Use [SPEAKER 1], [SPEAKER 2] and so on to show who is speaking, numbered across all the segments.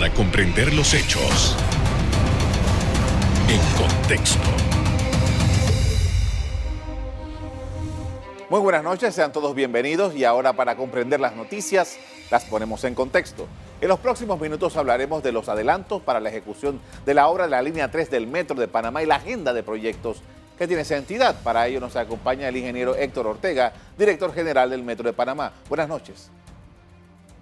[SPEAKER 1] para comprender los hechos en contexto.
[SPEAKER 2] Muy buenas noches, sean todos bienvenidos y ahora para comprender las noticias las ponemos en contexto. En los próximos minutos hablaremos de los adelantos para la ejecución de la obra de la línea 3 del Metro de Panamá y la agenda de proyectos que tiene esa entidad. Para ello nos acompaña el ingeniero Héctor Ortega, director general del Metro de Panamá. Buenas noches.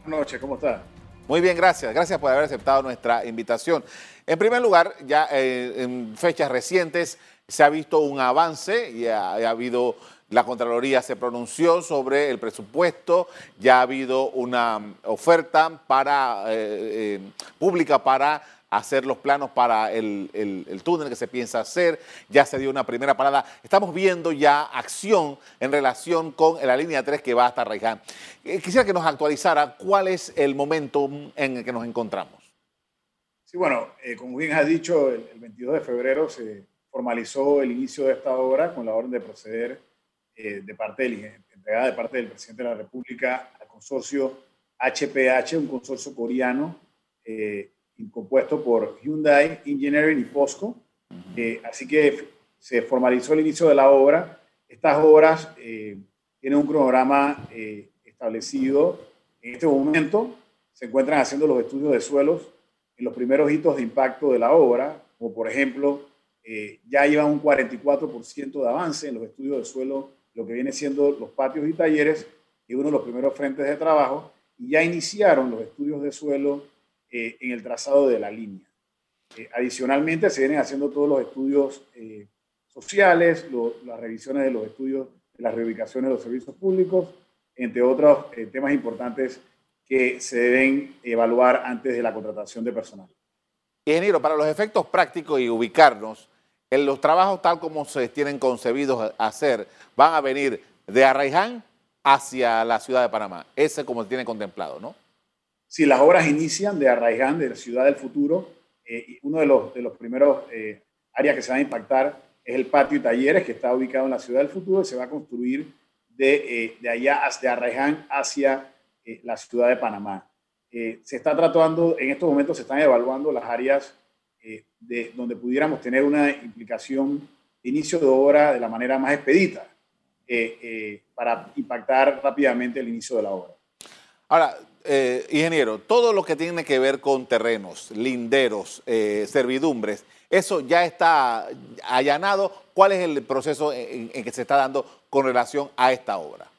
[SPEAKER 3] Buenas noches, ¿cómo está?
[SPEAKER 2] Muy bien, gracias. Gracias por haber aceptado nuestra invitación. En primer lugar, ya eh, en fechas recientes se ha visto un avance y ha, habido, la Contraloría se pronunció sobre el presupuesto, ya ha habido una oferta para, eh, eh, pública para hacer los planos para el, túnel que se piensa hacer, ya se dio una primera parada. Estamos viendo ya acción en relación con la línea 3 que va hasta Raiján. Eh, quisiera que nos actualizara cuál es el momento en el que nos encontramos.
[SPEAKER 3] Sí, bueno, eh, como bien ha dicho, el, 22 de febrero se formalizó el inicio de esta obra con la orden de proceder eh, de parte del, entregada de parte del presidente de la República al consorcio HPH, un consorcio coreano compuesto por Hyundai Engineering y POSCO. Eh, así que se formalizó el inicio de la obra. Estas obras eh, tienen un cronograma eh, establecido. En este momento se encuentran haciendo los estudios de suelos en los primeros hitos de impacto de la obra, como por ejemplo, ya llevan un 44% de avance en los estudios de suelo, lo que viene siendo los patios y talleres, y uno de los primeros frentes de trabajo, y ya iniciaron los estudios de suelo eh, en el trazado de la línea. Eh, adicionalmente, se vienen haciendo todos los estudios eh, sociales, las revisiones de los estudios las reubicaciones de los servicios públicos, entre otros temas importantes que se deben evaluar antes de la contratación de personal.
[SPEAKER 2] Ingeniero, para los efectos prácticos y ubicarnos, en los trabajos tal como se tienen concebidos hacer, van a venir de Arraiján hacia la ciudad de Panamá. Ese como se tiene contemplado, ¿no?
[SPEAKER 3] Si las obras inician de Arraiján, de la ciudad del futuro, eh, uno de los, de los primeros eh, áreas que se va a impactar es el patio y talleres que está ubicado en la ciudad del futuro y se va a construir de, eh, de allá, de Arraiján hacia la ciudad de Panamá. se está tratando, en estos momentos se están evaluando las áreas de, donde pudiéramos tener una implicación de inicio de obra de la manera más expedita para impactar rápidamente el inicio de la obra.
[SPEAKER 2] Ahora, eh, ingeniero, todo lo que tiene que ver con terrenos, linderos, eh, servidumbres, eso ya está allanado. ¿Cuál es el proceso en, que se está dando con relación a esta obra?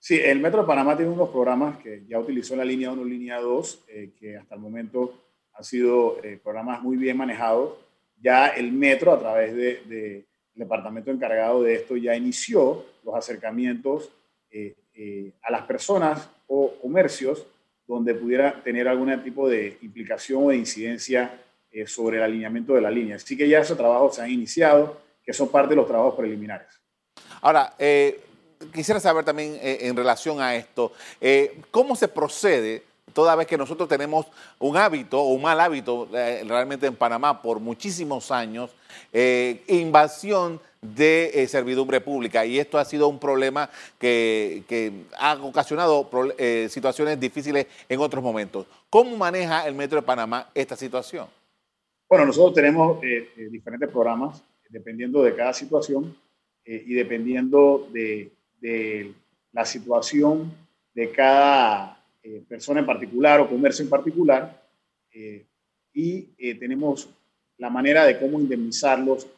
[SPEAKER 3] Sí, el Metro de Panamá tiene unos programas que ya utilizó la línea 1 y línea 2, eh, que hasta el momento han sido programas muy bien manejados. Ya el Metro, a través del de, departamento encargado de esto, ya inició los acercamientos a las personas o comercios donde pudiera tener algún tipo de implicación o de incidencia eh, sobre el alineamiento de la línea. Así que ya esos trabajos se han iniciado, que son parte de los trabajos preliminares.
[SPEAKER 2] Ahora, eh, quisiera saber también eh, en relación a esto, ¿cómo se procede toda vez que nosotros tenemos un hábito o un mal hábito realmente en Panamá por muchísimos años, invasión de eh, servidumbre pública y esto ha sido un problema que, ha ocasionado eh, situaciones difíciles en otros momentos. ¿Cómo maneja el Metro de Panamá esta situación?
[SPEAKER 3] Bueno, nosotros tenemos eh, diferentes programas dependiendo de cada situación y dependiendo de, de, la situación de cada persona en particular o comercio en particular y tenemos la manera de cómo indemnizarlos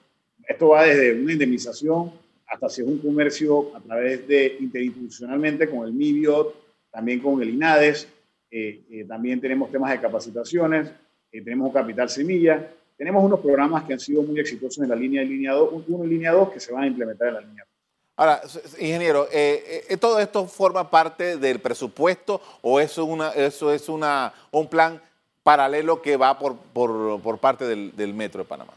[SPEAKER 3] esto va desde una indemnización hasta si es un comercio a través de interinstitucionalmente con el MIBIOT, también con el INADES, eh, eh, también tenemos temas de capacitaciones, eh, tenemos un capital semilla, tenemos unos programas que han sido muy exitosos en la línea de línea 2, uno en línea 2 que se van a implementar en la línea 2.
[SPEAKER 2] Ahora, ingeniero, ¿todo esto forma parte del presupuesto o eso, una, eso es una, un plan paralelo que va por, por, por parte del, del Metro de Panamá?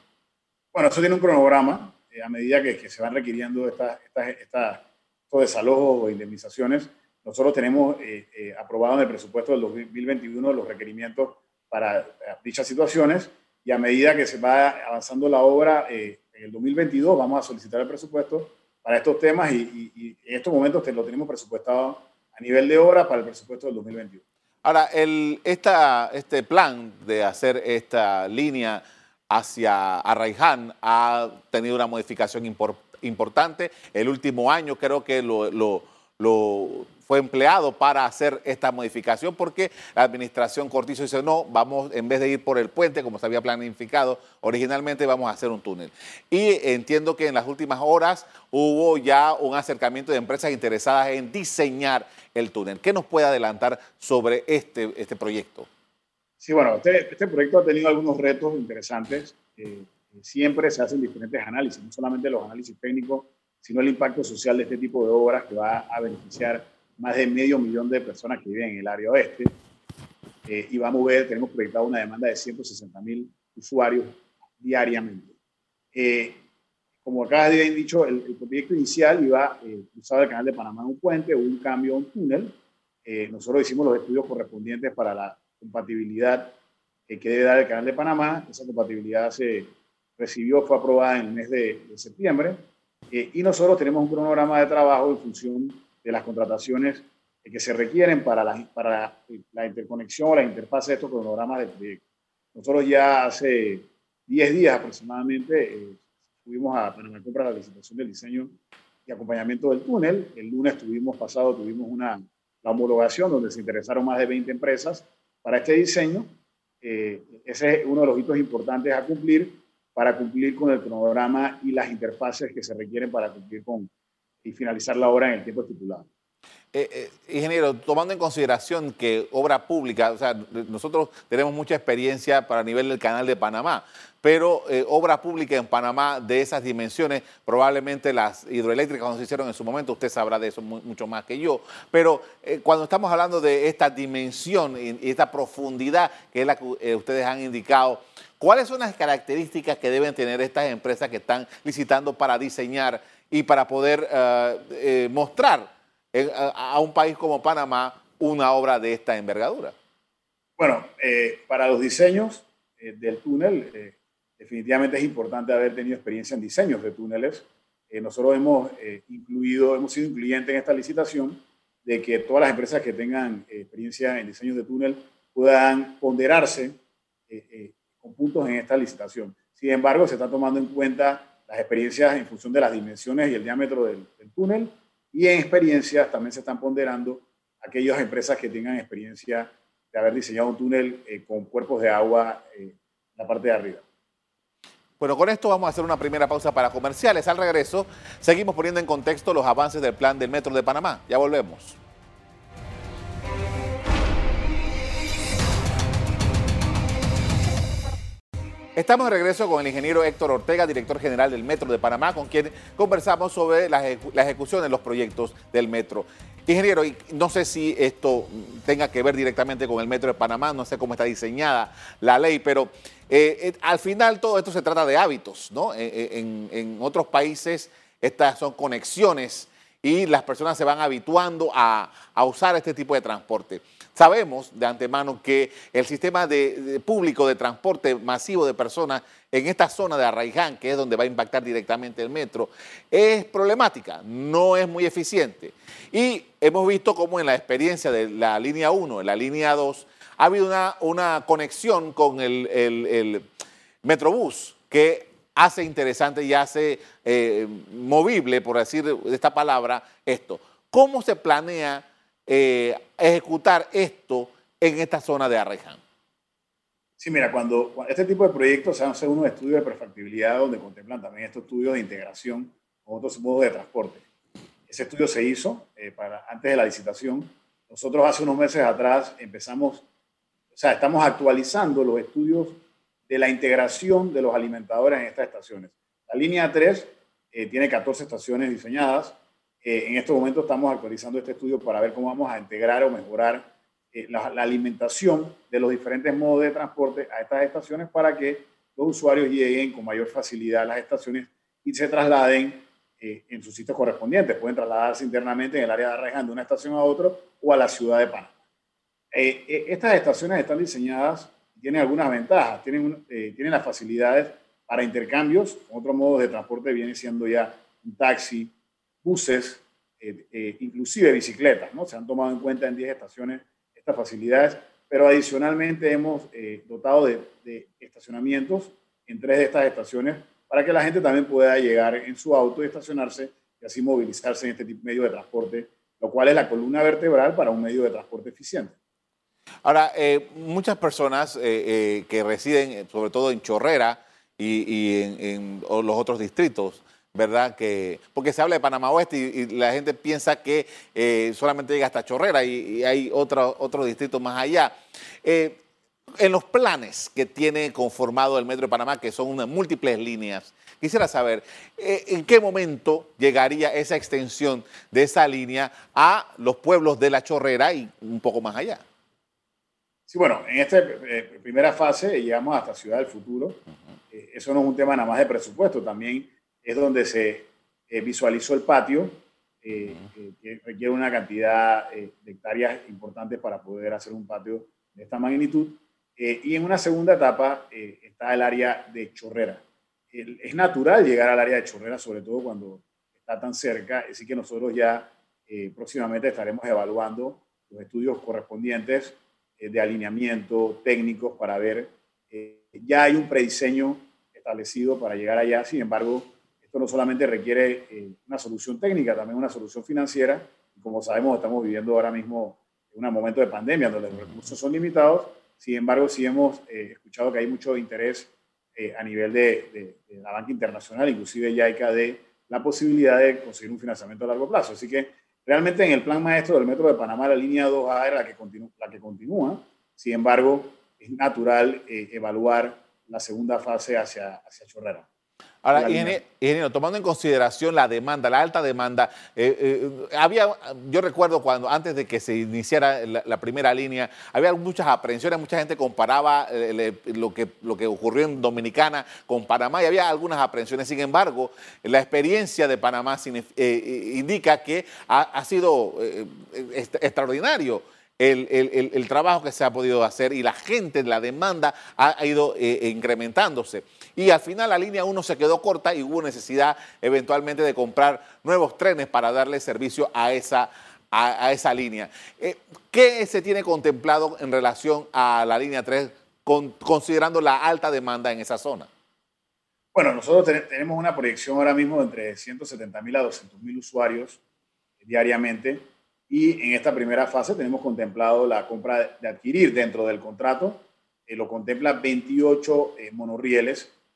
[SPEAKER 3] Bueno, eso tiene un cronograma. Eh, a medida que, se van requiriendo estas, estas, estos desalojos o indemnizaciones, nosotros tenemos eh, eh, aprobado en el presupuesto del 2021 los requerimientos para dichas situaciones y a medida que se va avanzando la obra en el 2022 vamos a solicitar el presupuesto para estos temas y, en estos momentos lo tenemos presupuestado a nivel de obra para el presupuesto del 2021.
[SPEAKER 2] Ahora, el, esta, este plan de hacer esta línea hacia Arraiján ha tenido una modificación importante. El último año creo que lo, fue empleado para hacer esta modificación porque la administración Cortizo dice, no, vamos, en vez de ir por el puente como se había planificado originalmente, vamos a hacer un túnel. Y entiendo que en las últimas horas hubo ya un acercamiento de empresas interesadas en diseñar el túnel. ¿Qué nos puede adelantar sobre este, este proyecto?
[SPEAKER 3] Sí, bueno, este, este proyecto ha tenido algunos retos interesantes. Eh, siempre se hacen diferentes análisis, no solamente los análisis técnicos, sino el impacto social de este tipo de obras que va a beneficiar más de medio millón de personas que viven en el área oeste. Eh, y vamos a ver, tenemos proyectado una demanda de 160 mil usuarios diariamente. Eh, como acá habían dicho, el, proyecto inicial iba eh, cruzar el canal de Panamá en un puente o un cambio un túnel. Eh, nosotros hicimos los estudios correspondientes para la compatibilidad que debe dar el canal de Panamá. Esa compatibilidad se recibió, fue aprobada en el mes de, de septiembre. y nosotros tenemos un cronograma de trabajo en función de las contrataciones que se requieren para la, para la interconexión o la interfaz de estos cronogramas de proyecto. Nosotros ya hace 10 días aproximadamente eh, fuimos a Panamá Compra la licitación del diseño y acompañamiento del túnel. El lunes tuvimos pasado, tuvimos una, la homologación donde se interesaron más de 20 empresas para este diseño. Eh, ese es uno de los hitos importantes a cumplir para cumplir con el cronograma y las interfaces que se requieren para cumplir con, y finalizar la obra en el tiempo estipulado.
[SPEAKER 2] Eh, eh, ingeniero, tomando en consideración que obra pública, o sea, nosotros tenemos mucha experiencia para nivel del canal de Panamá, pero eh, obra pública en Panamá de esas dimensiones, probablemente las hidroeléctricas cuando se hicieron en su momento, usted sabrá de eso mucho más que yo, pero cuando estamos hablando de esta dimensión y, esta profundidad que es la que ustedes han indicado, ¿cuáles son las características que deben tener estas empresas que están licitando para diseñar y para poder eh, eh, a, un país como Panamá una obra de esta envergadura?
[SPEAKER 3] Bueno, eh, para los diseños del túnel, definitivamente es importante haber tenido experiencia en diseños de túneles. nosotros hemos incluido, hemos sido incluyentes en esta licitación de que todas las empresas que tengan experiencia en diseños de túnel puedan ponderarse con puntos en esta licitación. Sin embargo, se está tomando en cuenta las experiencias en función de las dimensiones y el diámetro del, túnel, y en experiencias también se están ponderando aquellas empresas que tengan experiencia de haber diseñado un túnel eh, con cuerpos de agua eh, en la parte de arriba.
[SPEAKER 2] Bueno, con esto vamos a hacer una primera pausa para comerciales. Al regreso, seguimos poniendo en contexto los avances del plan del Metro de Panamá. Ya volvemos. Estamos de regreso con el ingeniero Héctor Ortega, director general del Metro de Panamá, con quien conversamos sobre la, ejecución de los proyectos del Metro. Ingeniero, no sé si esto tenga que ver directamente con el Metro de Panamá, no sé cómo está diseñada la ley, pero eh, eh, al final todo esto se trata de hábitos, ¿no? Eh, en, otros países estas son conexiones y las personas se van habituando a, a usar este tipo de transporte. Sabemos de antemano que el sistema de, público de transporte masivo de personas en esta zona de Arraiján, que es donde va a impactar directamente el metro, es problemática, no es muy eficiente. Y hemos visto cómo en la experiencia de la línea 1, en la línea 2, ha habido una, conexión con el, el, Metrobús que hace interesante y hace eh, movible, por decir esta palabra, esto. ¿Cómo se planea eh, ejecutar esto en esta zona de Arreján?
[SPEAKER 3] Sí, mira, cuando, este tipo de proyectos se hacen unos estudios de prefactibilidad donde contemplan también estos estudios de integración con otros modos de transporte. Ese estudio se hizo eh, para, antes de la licitación. Nosotros hace unos meses atrás empezamos, o sea, estamos actualizando los estudios de la integración de los alimentadores en estas estaciones. La línea 3 eh, tiene 14 estaciones diseñadas, eh, en este momento estamos actualizando este estudio para ver cómo vamos a integrar o mejorar eh, la, alimentación de los diferentes modos de transporte a estas estaciones para que los usuarios lleguen con mayor facilidad a las estaciones y se trasladen eh, en sus sitios correspondientes. Pueden trasladarse internamente en el área de Arreján de una estación a otra o a la ciudad de Panamá. estas estaciones están diseñadas tienen algunas ventajas. Tienen, tienen las facilidades para intercambios. Otro modo de transporte viene siendo ya un taxi, buses, eh, eh, inclusive bicicletas, ¿no? Se han tomado en cuenta en 10 estaciones estas facilidades, pero adicionalmente hemos eh, dotado de, estacionamientos en tres de estas estaciones para que la gente también pueda llegar en su auto y estacionarse y así movilizarse en este tipo, medio de transporte, lo cual es la columna vertebral para un medio de transporte eficiente.
[SPEAKER 2] Ahora, eh, muchas personas eh, que residen, sobre todo en Chorrera y, en los otros distritos, ¿verdad? Que, porque se habla de Panamá Oeste y, y la gente piensa que eh, solamente llega hasta Chorrera y, y hay otro, otro distrito más allá. Eh, en los planes que tiene conformado el Metro de Panamá, que son unas múltiples líneas, quisiera saber eh, en qué momento llegaría esa extensión de esa línea a los pueblos de la Chorrera y un poco más allá.
[SPEAKER 3] Sí, bueno, en esta primera fase llegamos hasta Ciudad del Futuro. Uh -huh. eso no es un tema nada más de presupuesto, también es donde se eh, visualizó el patio, uh -huh. que requiere una cantidad de hectáreas importantes para poder hacer un patio de esta magnitud. Eh, y en una segunda etapa eh, está el área de Chorrera. El, es natural llegar al área de Chorrera, sobre todo cuando está tan cerca, así que nosotros ya eh, próximamente estaremos evaluando los estudios correspondientes eh, de alineamiento técnicos para ver, eh, ya hay un prediseño establecido para llegar allá, sin embargo, esto no solamente requiere eh, una solución técnica, también una solución financiera, como sabemos estamos viviendo ahora mismo un momento de pandemia donde los recursos son limitados, sin embargo, sí hemos eh, escuchado que hay mucho interés eh, a nivel de, la banca internacional, inclusive YAICA, de la posibilidad de conseguir un financiamiento a largo plazo. Así que realmente en el plan maestro del Metro de Panamá, la línea 2A era la que, continúa. Sin embargo, es natural evaluar la segunda fase hacia Chorrera.
[SPEAKER 2] Ahora, ingeniero, tomando en consideración la demanda, la alta demanda, eh, eh, había, yo recuerdo cuando antes de que se iniciara la, la primera línea, había muchas aprensiones, mucha gente comparaba eh, le, lo, que, lo que ocurrió en Dominicana con Panamá y había algunas aprensiones. Sin embargo, la experiencia de Panamá indica que ha, ha sido extraordinario. El, el, el, trabajo que se ha podido hacer y la gente, la demanda ha, ido eh, incrementándose. Y al final la línea 1 se quedó corta y hubo necesidad eventualmente de comprar nuevos trenes para darle servicio a esa, a, esa línea. Eh, ¿Qué se tiene contemplado en relación a la línea 3 con, considerando la alta demanda en esa zona?
[SPEAKER 3] Bueno, nosotros ten tenemos una proyección ahora mismo de entre 170 mil a 200 mil usuarios diariamente y en esta primera fase tenemos contemplado la compra de adquirir dentro del contrato, eh, lo contempla 28 eh,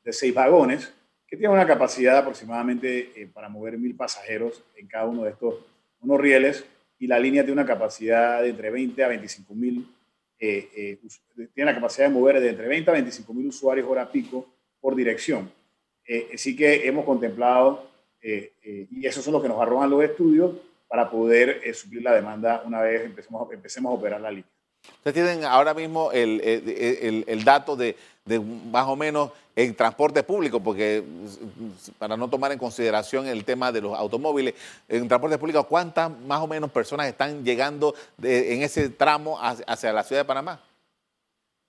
[SPEAKER 3] de 6 vagones, que tienen una capacidad aproximadamente eh, para mover mil pasajeros en cada uno de estos monorrieles, y la línea tiene una capacidad de entre 20 a 25 mil, tiene la capacidad de mover de entre 20 a 25 mil usuarios hora pico por dirección. así que hemos contemplado, y esos son los que nos arrojan los estudios, para poder eh, suplir la demanda una vez empecemos, empecemos a operar la línea.
[SPEAKER 2] Ustedes tienen ahora mismo el, el, el dato de, de, más o menos el transporte público, porque para no tomar en consideración el tema de los automóviles, en transporte público, ¿cuántas más o menos personas están llegando de, en ese tramo hacia, hacia, la ciudad de Panamá?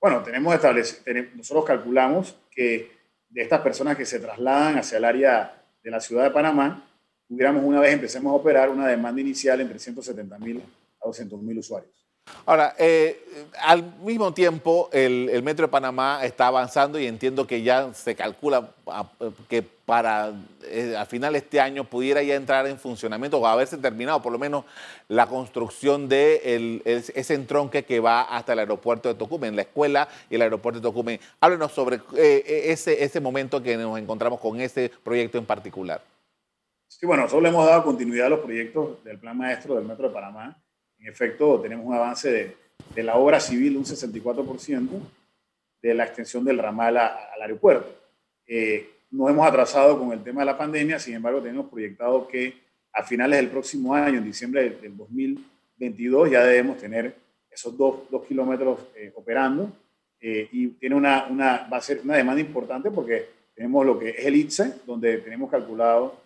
[SPEAKER 3] Bueno, tenemos establecido, nosotros calculamos que de estas personas que se trasladan hacia el área de la ciudad de Panamá, tuviéramos una vez empecemos a operar una demanda inicial entre 170 mil a 200 mil usuarios.
[SPEAKER 2] Ahora, eh, al mismo tiempo, el, el, Metro de Panamá está avanzando y entiendo que ya se calcula a, que para eh, al final de este año pudiera ya entrar en funcionamiento o haberse terminado por lo menos la construcción de el, el, ese entronque que va hasta el aeropuerto de Tocumen, la escuela y el aeropuerto de Tocumen. Háblenos sobre eh, ese, ese momento que nos encontramos con ese proyecto en particular.
[SPEAKER 3] Sí, bueno, nosotros le hemos dado continuidad a los proyectos del Plan Maestro del Metro de Panamá. En efecto, tenemos un avance de, de la obra civil, un 64%, de la extensión del ramal a, al aeropuerto. Eh, nos hemos atrasado con el tema de la pandemia, sin embargo, tenemos proyectado que a finales del próximo año, en diciembre del, del 2022, ya debemos tener esos dos, dos kilómetros eh, operando. Eh, y tiene una, una, va a ser una demanda importante porque tenemos lo que es el ITSE, donde tenemos calculado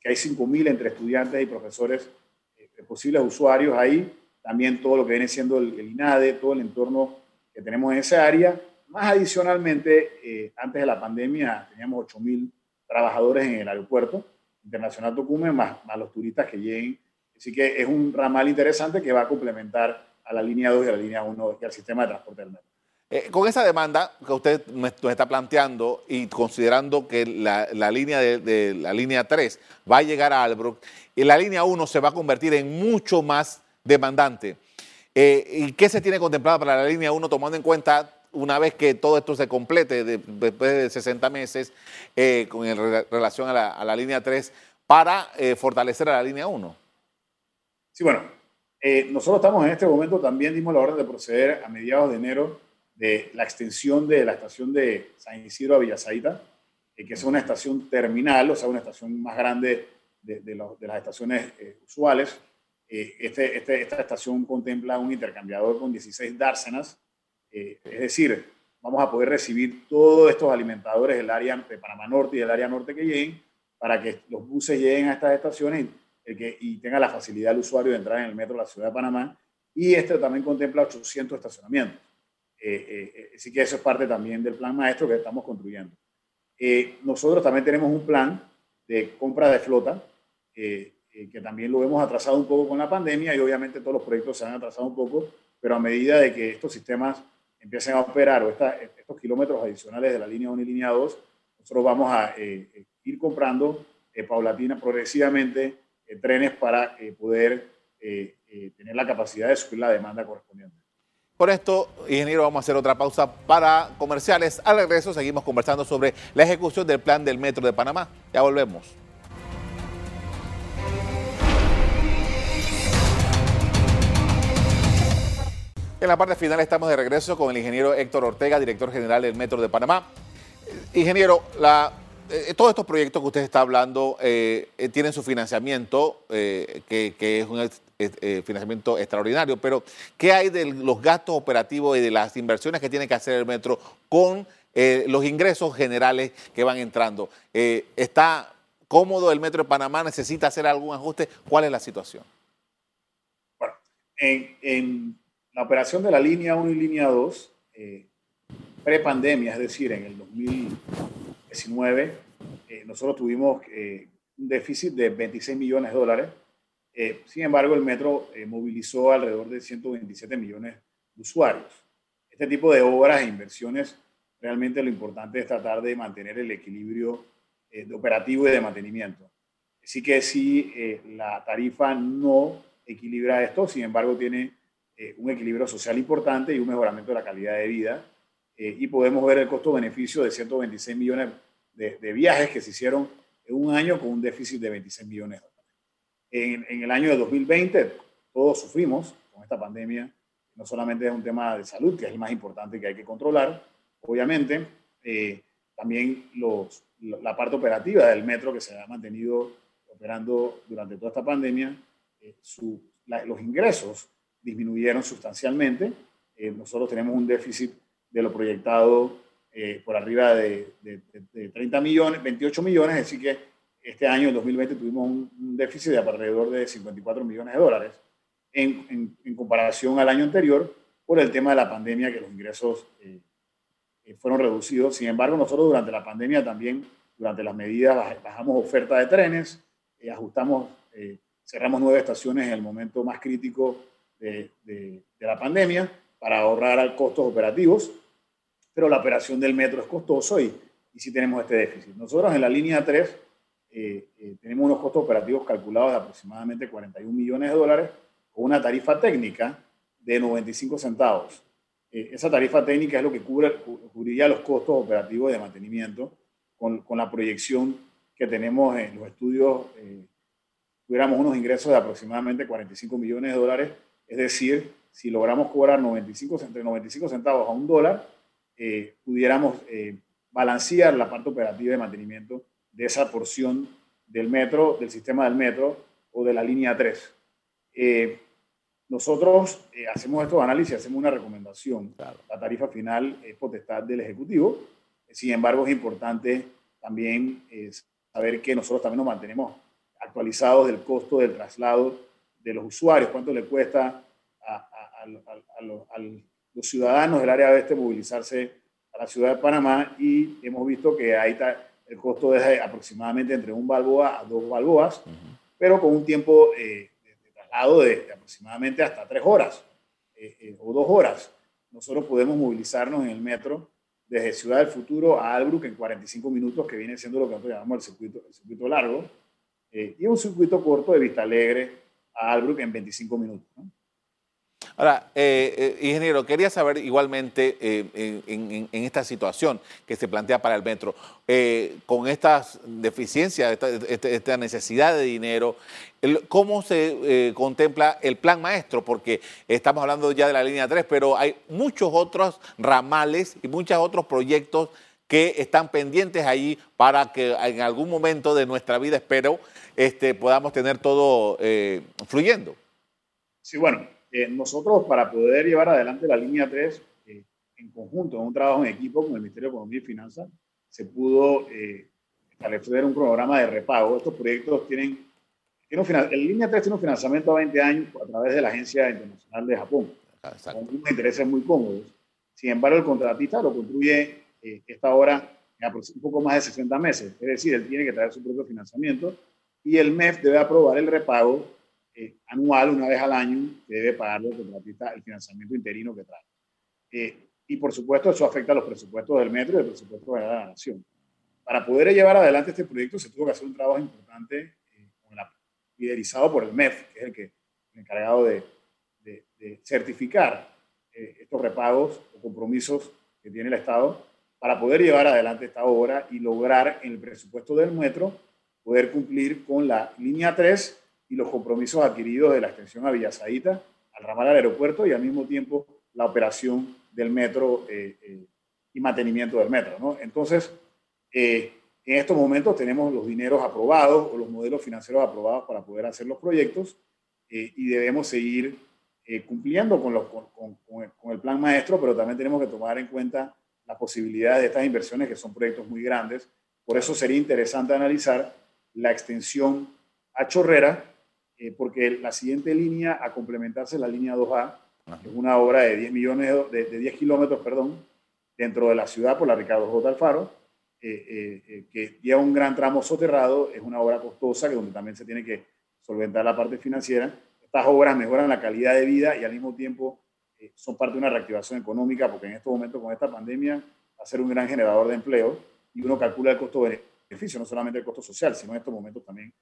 [SPEAKER 3] que hay 5.000 entre estudiantes y profesores eh, posibles usuarios ahí, también todo lo que viene siendo el, el, INADE, todo el entorno que tenemos en esa área. Más adicionalmente, eh, antes de la pandemia teníamos 8.000 trabajadores en el aeropuerto internacional Tocumen, más, más los turistas que lleguen. Así que es un ramal interesante que va a complementar a la línea 2 y a la línea 1 y al sistema de transporte del metro.
[SPEAKER 2] Eh, con esa demanda que usted nos está planteando y considerando que la, línea de, la línea 3 va a llegar a Albrook y la línea 1 se va a convertir en mucho más demandante. Eh, ¿Y qué se tiene contemplado para la línea 1 tomando en cuenta una vez que todo esto se complete después de 60 meses eh, con relación a la, a la, línea 3 para fortalecer a la línea 1?
[SPEAKER 3] Sí, bueno, nosotros estamos en este momento, también dimos la orden de proceder a mediados de enero de la extensión de la estación de San Isidro a Villasaita, eh, que es una estación terminal, o sea, una estación más grande de, las estaciones eh, usuales. Eh, este, este, esta estación contempla un intercambiador con 16 dársenas, es decir, vamos a poder recibir todos estos alimentadores del área de Panamá Norte y del área norte que lleguen para que los buses lleguen a estas estaciones y, que, y tenga la facilidad el usuario de entrar en el metro de la ciudad de Panamá. Y este también contempla 800 estacionamientos. Eh, eh, eh, así que eso es parte también del plan maestro que estamos construyendo. nosotros también tenemos un plan de compra de flota, que también lo hemos atrasado un poco con la pandemia y obviamente todos los proyectos se han atrasado un poco, pero a medida de que estos sistemas empiecen a operar o estos kilómetros adicionales de la línea 1 y línea 2, nosotros vamos a ir comprando paulatina, progresivamente, trenes para poder tener la capacidad de subir la demanda correspondiente.
[SPEAKER 2] Por esto, ingeniero, vamos a hacer otra pausa para comerciales. Al regreso seguimos conversando sobre la ejecución del plan del Metro de Panamá. Ya volvemos. En la parte final estamos de regreso con el ingeniero Héctor Ortega, director general del Metro de Panamá. Ingeniero, eh, todos estos proyectos que usted está hablando eh, eh, tienen su financiamiento, que, es un financiamiento extraordinario, pero ¿qué hay de los gastos operativos y de las inversiones que tiene que hacer el metro con los ingresos generales que van entrando? ¿Está cómodo el metro de Panamá? ¿Necesita hacer algún ajuste? ¿Cuál es la situación?
[SPEAKER 3] Bueno, en, la operación de la línea 1 y línea 2, pre-pandemia, es decir, en el 2019, nosotros tuvimos un déficit de 26 millones de dólares eh, sin embargo, el metro eh, movilizó alrededor de 127 millones de usuarios. Este tipo de obras e inversiones, realmente lo importante es tratar de mantener el equilibrio eh, de operativo y de mantenimiento. Así que si la tarifa no equilibra esto, sin embargo, tiene un equilibrio social importante y un mejoramiento de la calidad de vida. Y podemos ver el costo-beneficio de 126 millones de, de viajes que se hicieron en un año con un déficit de 26 millones de en, el año de 2020 todos sufrimos con esta pandemia. No solamente es un tema de salud, que es el más importante que hay que controlar, obviamente, eh, también los, la parte operativa del metro que se ha mantenido operando durante toda esta pandemia, eh, los ingresos disminuyeron sustancialmente. Eh, nosotros tenemos un déficit de lo proyectado por arriba de, de, de, 30 millones, 28 millones, así que este año, en 2020, tuvimos un, déficit de alrededor de 54 millones de dólares en, en, comparación al año anterior por el tema de la pandemia, que los ingresos eh, eh, fueron reducidos. Sin embargo, nosotros durante la pandemia también, durante las medidas, bajamos oferta de trenes, eh, ajustamos, cerramos nueve estaciones en el momento más crítico de, de, de la pandemia para ahorrar costos operativos, pero la operación del metro es costoso y, y sí tenemos este déficit. Nosotros en la línea 3 eh, eh, tenemos unos costos operativos calculados de aproximadamente 41 millones de dólares con una tarifa técnica de 95 centavos. Eh, esa tarifa técnica es lo que cubre, cubriría los costos operativos de mantenimiento con, con, la proyección que tenemos en los estudios. tuviéramos unos ingresos de aproximadamente 45 millones de dólares, es decir, si logramos cobrar 95, entre 95 centavos a un dólar, pudiéramos balancear la parte operativa de mantenimiento de esa porción del metro, del sistema del metro o de la línea 3. Eh, nosotros eh, hacemos estos análisis, hacemos una recomendación. La tarifa final es potestad del Ejecutivo. Sin embargo, es importante también eh, saber que nosotros también nos mantenemos actualizados del costo del traslado de los usuarios, cuánto le cuesta a, los ciudadanos del área oeste movilizarse a la ciudad de Panamá y hemos visto que hay el costo es aproximadamente entre un balboa a dos balboas, pero con un tiempo eh, de, traslado de, aproximadamente hasta tres horas. o dos horas. Nosotros podemos movilizarnos en el metro desde Ciudad del Futuro a Albrook en 45 minutos, que viene siendo lo que nosotros llamamos el circuito, el circuito largo, y un circuito corto de Vista Alegre a Albrook en 25 minutos. ¿no?
[SPEAKER 2] Ahora, eh, eh, ingeniero, quería saber igualmente eh, en, esta situación que se plantea para el metro, con estas deficiencias, esta, necesidad de dinero, ¿cómo se contempla el plan maestro? Porque estamos hablando ya de la línea 3, pero hay muchos otros ramales y muchos otros proyectos que están pendientes ahí para que en algún momento de nuestra vida, espero, este, podamos tener todo fluyendo.
[SPEAKER 3] Sí, bueno, eh, nosotros, para poder llevar adelante la línea 3, eh, en conjunto, en un trabajo en equipo con el Ministerio de Economía y Finanzas, se pudo eh, establecer un programa de repago. Estos proyectos tienen, tienen el línea 3 tiene un financiamiento a 20 años a través de la Agencia Internacional de Japón, con unos intereses muy cómodos. Sin embargo, el contratista lo construye esta hora en un poco más de 60 meses. Es decir, él tiene que traer su propio financiamiento y el MEF debe aprobar el repago eh, anual, una vez al año, que debe pagarle el contratista el financiamiento interino que trae. Eh, y por supuesto, eso afecta a los presupuestos del metro y el presupuesto de la nación. Para poder llevar adelante este proyecto se tuvo que hacer un trabajo importante eh, liderizado por el MEF, que es el, que, el encargado de, de, de certificar estos repagos o compromisos que tiene el Estado para poder llevar adelante esta obra y lograr en el presupuesto del metro poder cumplir con la línea 3 y los compromisos adquiridos de la extensión a Villasaita, al ramal al aeropuerto y al mismo tiempo la operación del metro eh, eh, y mantenimiento del metro. ¿no? Entonces, eh, en estos momentos tenemos los dineros aprobados o los modelos financieros aprobados para poder hacer los proyectos y debemos seguir cumpliendo con, los, con, con, el plan maestro, pero también tenemos que tomar en cuenta las posibilidades de estas inversiones que son proyectos muy grandes. Por eso sería interesante analizar la extensión a Chorrera eh, porque la siguiente línea a complementarse es la línea 2A, es una obra de 10 millones, de, 10 kilómetros, perdón, dentro de la ciudad por la Ricardo J. Alfaro, eh, eh, que lleva un gran tramo soterrado, es una obra costosa que donde también se tiene que solventar la parte financiera. Estas obras mejoran la calidad de vida y al mismo tiempo son parte de una reactivación económica, porque en estos momentos con esta pandemia va a ser un gran generador de empleo y uno calcula el costo-beneficio, no solamente el costo social, sino en estos momentos también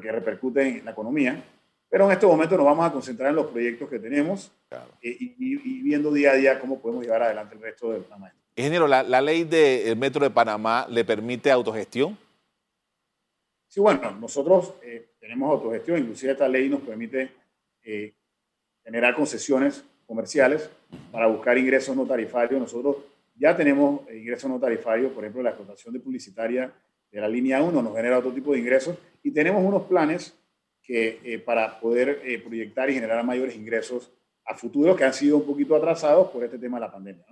[SPEAKER 3] que repercute en la economía. Pero en este momento nos vamos a concentrar en los proyectos que tenemos eh, y, viendo día a día cómo podemos llevar adelante el resto del programa.
[SPEAKER 2] Ingeniero, ¿la, ¿la, ley del Metro de Panamá le permite autogestión?
[SPEAKER 3] Sí, bueno, nosotros eh, tenemos autogestión, inclusive esta ley nos permite eh, generar concesiones comerciales para buscar ingresos no tarifarios. Nosotros ya tenemos ingresos no tarifarios, por ejemplo, la explotación de publicitaria la línea 1 nos genera otro tipo de ingresos y tenemos unos planes que, eh, para poder eh, proyectar y generar mayores ingresos a futuro que han sido un poquito atrasados por este tema de la pandemia.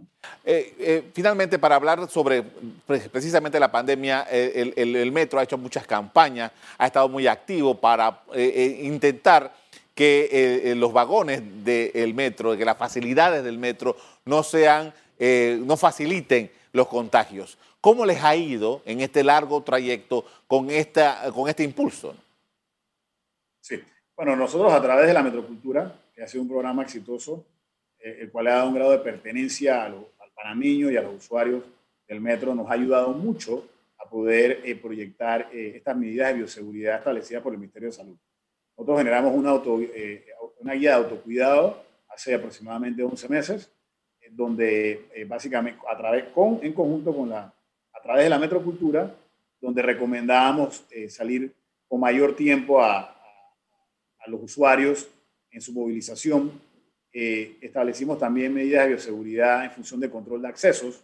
[SPEAKER 2] Eh, finalmente, para hablar sobre precisamente la pandemia, el, metro ha hecho muchas campañas, ha estado muy activo para intentar que los vagones del metro, que las facilidades del metro no sean, no faciliten los contagios. ¿Cómo les ha ido en este largo trayecto con, esta, con este impulso?
[SPEAKER 3] Sí, bueno, nosotros a través de la Metrocultura, que ha sido un programa exitoso, eh, el cual ha dado un grado de pertenencia al panameño y a los usuarios del metro, nos ha ayudado mucho a poder eh, proyectar eh, estas medidas de bioseguridad establecidas por el Ministerio de Salud. Nosotros generamos una, una guía de autocuidado hace aproximadamente 11 meses, donde básicamente a través, con, en conjunto con la través de la Metrocultura, donde recomendábamos eh, salir con mayor tiempo a, a, los usuarios en su movilización. Eh, establecimos también medidas de bioseguridad en función de control de accesos.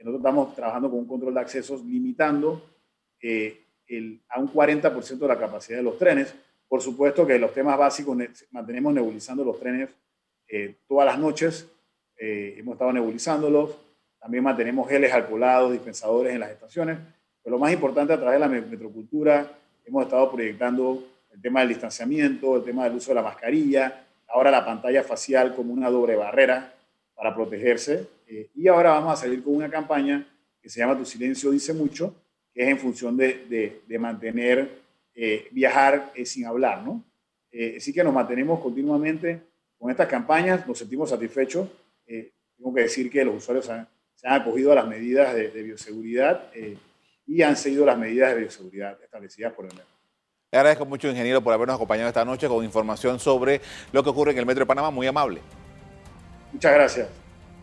[SPEAKER 3] Nosotros estamos trabajando con un control de accesos limitando eh, el, a un 40% de la capacidad de los trenes. Por supuesto que los temas básicos mantenemos nebulizando los trenes todas las noches. Hemos estado nebulizándolos también mantenemos geles alcoholados, dispensadores en las estaciones. Pero lo más importante, a través de la metrocultura, hemos estado proyectando el tema del distanciamiento, el tema del uso de la mascarilla, ahora la pantalla facial como una doble barrera para protegerse. Eh, y ahora vamos a salir con una campaña que se llama Tu silencio dice mucho, que es en función de, de, mantener, eh, viajar eh, sin hablar, ¿no? así que nos mantenemos continuamente con estas campañas nos sentimos satisfechos. Eh, tengo que decir que los usuarios se han acogido a las medidas de, bioseguridad eh, y han seguido las medidas de bioseguridad establecidas por el MEP.
[SPEAKER 2] Le agradezco mucho, ingeniero, por habernos acompañado esta noche con información sobre lo que ocurre en el Metro de Panamá. Muy amable.
[SPEAKER 3] Muchas gracias.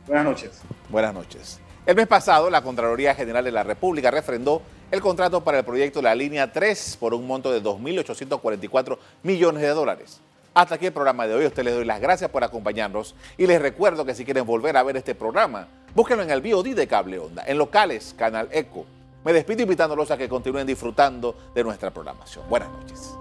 [SPEAKER 3] Buenas noches.
[SPEAKER 2] Buenas noches. El mes pasado, la Contraloría General de la República refrendó el contrato para el proyecto de la línea 3 por un monto de 2.844 millones de dólares. Hasta aquí el programa de hoy. A usted les doy las gracias por acompañarnos y les recuerdo que si quieren volver a ver este programa, búsquenlo en el BOD de Cable Onda, en locales, Canal Eco. Me despido invitándolos a que continúen disfrutando de nuestra programación. Buenas noches.